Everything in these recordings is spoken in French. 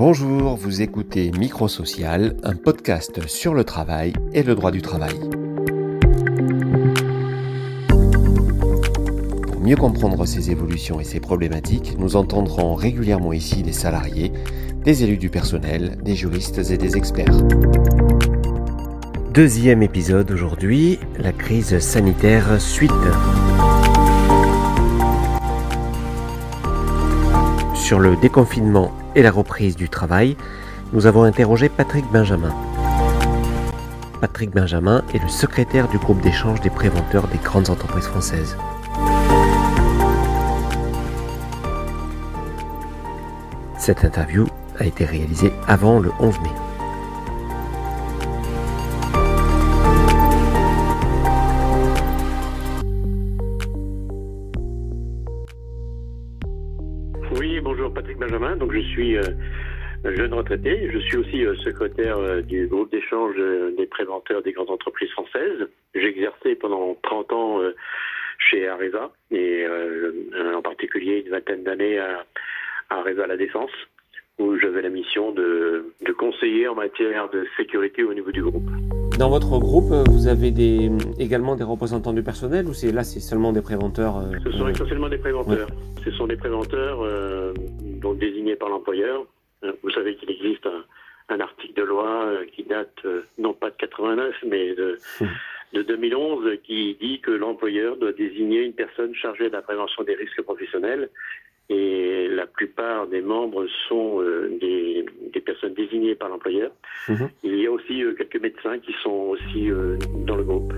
Bonjour, vous écoutez Microsocial, un podcast sur le travail et le droit du travail. Pour mieux comprendre ces évolutions et ces problématiques, nous entendrons régulièrement ici des salariés, des élus du personnel, des juristes et des experts. Deuxième épisode aujourd'hui, la crise sanitaire suite. Sur le déconfinement et la reprise du travail, nous avons interrogé Patrick Benjamin. Patrick Benjamin est le secrétaire du groupe d'échange des préventeurs des grandes entreprises françaises. Cette interview a été réalisée avant le 11 mai. Suis euh, jeune retraité. Je suis aussi euh, secrétaire euh, du groupe d'échange des préventeurs des grandes entreprises françaises. J'ai exercé pendant 30 ans chez Areva et en particulier une vingtaine d'années à, Areva La Défense où j'avais la mission de, de conseiller en matière de sécurité au niveau du groupe. Dans votre groupe, vous avez des, également des représentants du personnel ou c'est là c'est seulement des préventeurs euh, Ce sont essentiellement des préventeurs. Ce sont des préventeurs euh, donc désignés par l'employeur. Euh, Vous savez qu'il existe un, un article de loi euh, qui date euh, non pas de 89 mais de, Mhm. de 2011 qui dit que l'employeur doit désigner une personne chargée de la prévention des risques professionnels. Et la plupart des membres sont euh, des, des personnes désignées par l'employeur. Mhm. Il y a aussi euh, quelques médecins qui sont aussi euh, dans le groupe.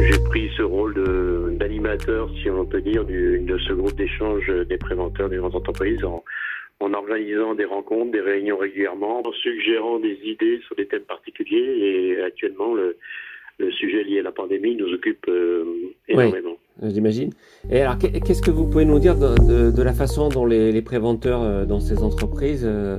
J'ai pris ce rôle de- d'animateur, si on peut dire, du- de ce groupe d'échange des préventeurs des grandes entreprises en, en organisant des rencontres, des réunions régulièrement, en suggérant des idées sur des thèmes particuliers. Et actuellement, le, le sujet lié à la pandémie nous occupe euh, énormément. Euh, j'imagine. Et alors, qu'est- qu'est-ce que vous pouvez nous dire de, de- de la façon dont les, les préventeurs euh, dans ces entreprises euh,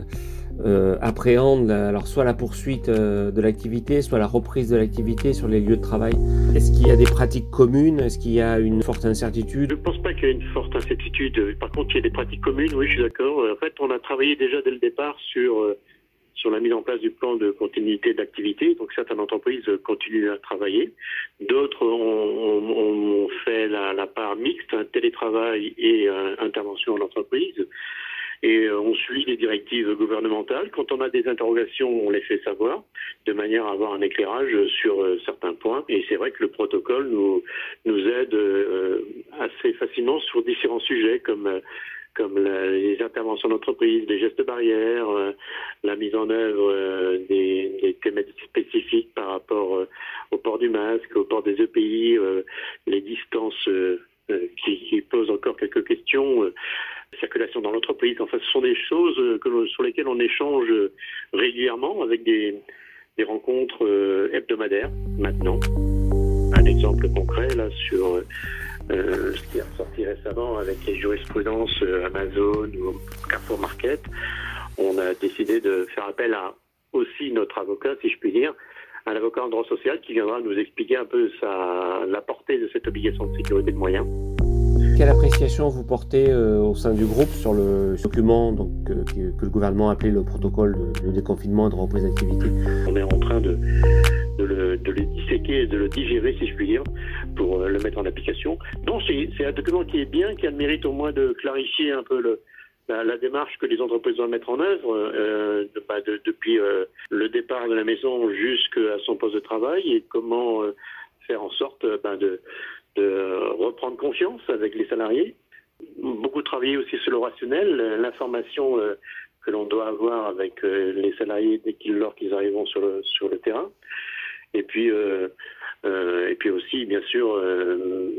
euh, appréhendent alors soit la poursuite euh, de l'activité, soit la reprise de l'activité sur les lieux de travail Est-ce qu'il y a des pratiques communes? Est-ce qu'il y a une forte Je incertitude? Ne pense pas qu'il y ait une forte incertitude. Par contre, il y a des pratiques communes, oui, je suis d'accord. En fait, on a travaillé déjà dès le départ sur, euh, sur la mise en place du plan de continuité d'activité. Donc, certaines entreprises continuent à travailler. D'autres ont, ont- ont fait la, la part mixte, télétravail et euh, intervention en entreprise. Et euh, on suit les directives gouvernementales. Quand on a des interrogations, on les fait savoir, de manière à avoir un éclairage sur euh, certains points. Et c'est vrai que le protocole nous, nous aide euh, assez facilement sur différents sujets comme comme les interventions d'entreprise, les gestes barrières, euh, la mise en œuvre des, des thématiques spécifiques par rapport au port du masque, au port des EPI, euh, les distances euh, euh, qui, qui posent encore quelques questions, euh, circulation dans l'entreprise. Enfin, ce sont des choses euh, sur lesquelles on échange euh, régulièrement avec des, des rencontres euh, hebdomadaires maintenant. Un exemple concret là sur ce qui est ressorti récemment avec les jurisprudences Amazon ou Carrefour Market, on a décidé de faire appel à aussi notre avocat, si je puis dire, un avocat en droit social qui viendra nous expliquer un peu sa, la portée de cette obligation de sécurité de moyens. Quelle appréciation vous portez euh, au sein du groupe sur le document donc, euh, que, le gouvernement a appelé le protocole de, déconfinement et de reprise d'activité On est en train de, le, disséquer et de le digérer, si je puis dire, pour euh, le mettre en application. Donc c'est un document qui est bien, qui a le mérite au moins de clarifier un peu la, démarche que les entreprises doivent mettre en œuvre bah, de- depuis le départ de la maison jusqu'à son poste de travail et comment faire en sorte bah, de, de reprendre confiance avec les salariés. Beaucoup travailler aussi sur le rationnel, l'information euh, que l'on doit avoir avec euh, les salariés dès lors qu'ils arriveront sur le terrain. Et puis euh, et puis aussi bien sûr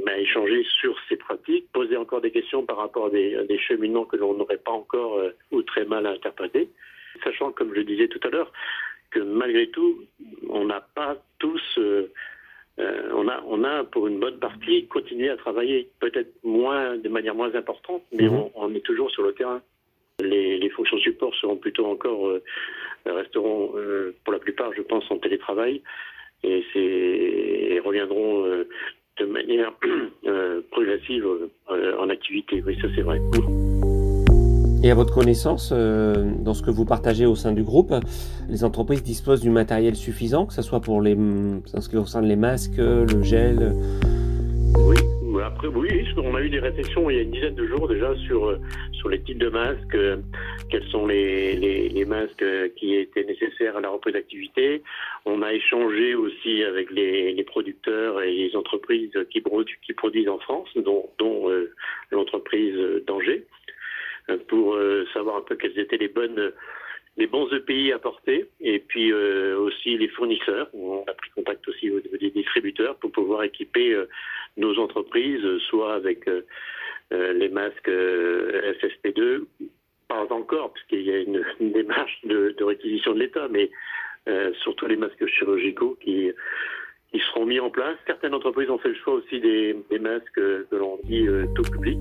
bah, échanger sur ces pratiques, poser encore des questions par rapport à des, à que l'on n'aurait pas encore ou très mal interprétés, sachant comme je disais tout à l'heure que malgré tout on n'a pas tous euh, on a, on a pour une bonne partie continué à travailler, peut-être moins, de manière moins importante, mais Mhm. on, on est toujours sur le terrain. Les, les fonctions support seront plutôt encore, euh, resteront euh, pour la plupart, je pense, en télétravail, et, et reviendront de manière progressive en activité. Oui, ça c'est vrai. Et à votre connaissance, euh, dans ce que vous partagez au sein du groupe, les entreprises disposent du matériel suffisant, que ce soit pour les, en ce qui concerne les masques, le gel? Oui, après, oui, on a eu des réflexions il y a une dizaine de jours déjà sur, euh, sur les types de masques, euh, quels sont les, les, masques qui étaient nécessaires à la reprise d'activité. On a échangé aussi avec les, producteurs et les entreprises qui, qui produisent en France, dont, dont l'entreprise d'Angers pour euh, savoir un peu quelles étaient les bonnes les bons EPI à porter et puis euh, aussi les fournisseurs. On a pris contact aussi au niveau des distributeurs pour pouvoir équiper euh, nos entreprises, soit avec les masques FSP2, pas encore, puisqu'il y a une, démarche de, réquisition de l'État, mais surtout les masques chirurgicaux qui, qui seront mis en place. Certaines entreprises ont fait le choix aussi des masques que l'on dit tout public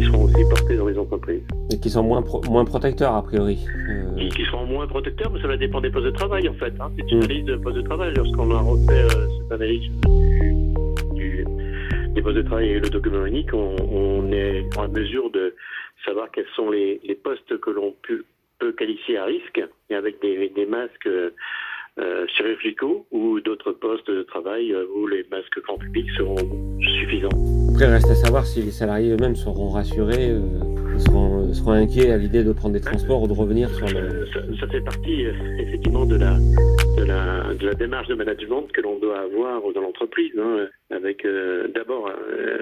qui seront aussi portés dans les entreprises. Et qui sont moins, moins protecteurs, a priori. Euh... Qui, seront moins protecteurs, mais ça va dépendre des postes de travail, en fait. Hein. C'est une mm. analyse de postes de travail. Lorsqu'on a refait euh, cette analyse du, des postes de travail et le document unique, on, on, est en mesure de savoir quels sont les, les postes que l'on peut, peut, qualifier à risque, et avec des, des masques euh, chirurgicaux ou d'autres postes de travail euh, où les masques grand public seront suffisants. Après, il reste à savoir si les salariés eux-mêmes seront rassurés, euh, seront, seront, inquiets à l'idée de prendre des transports ou de revenir sur le... Ça, ça fait partie effectivement de la, de, la, de la démarche de management que l'on doit avoir dans l'entreprise, hein, avec d'abord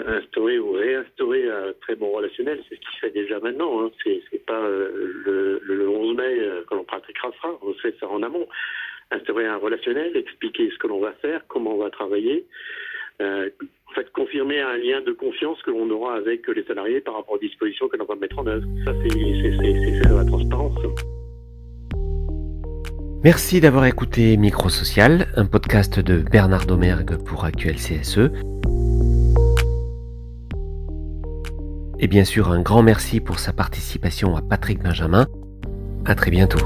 instaurer ou réinstaurer un très bon relationnel, c'est ce qui se fait déjà maintenant, hein. c'est pas le, le, 11 mai que l'on pratiquera ça, on fait ça en amont instaurer un relationnel, expliquer ce que l'on va faire, comment on va travailler, euh, en fait confirmer un lien de confiance que l'on aura avec les salariés par rapport aux dispositions que l'on va mettre en œuvre. Ça, c'est la transparence. Merci d'avoir écouté Micro Social, un podcast de Bernard Domergue pour Actuel CSE. Et bien sûr, un grand merci pour sa participation à Patrick Benjamin. À très bientôt.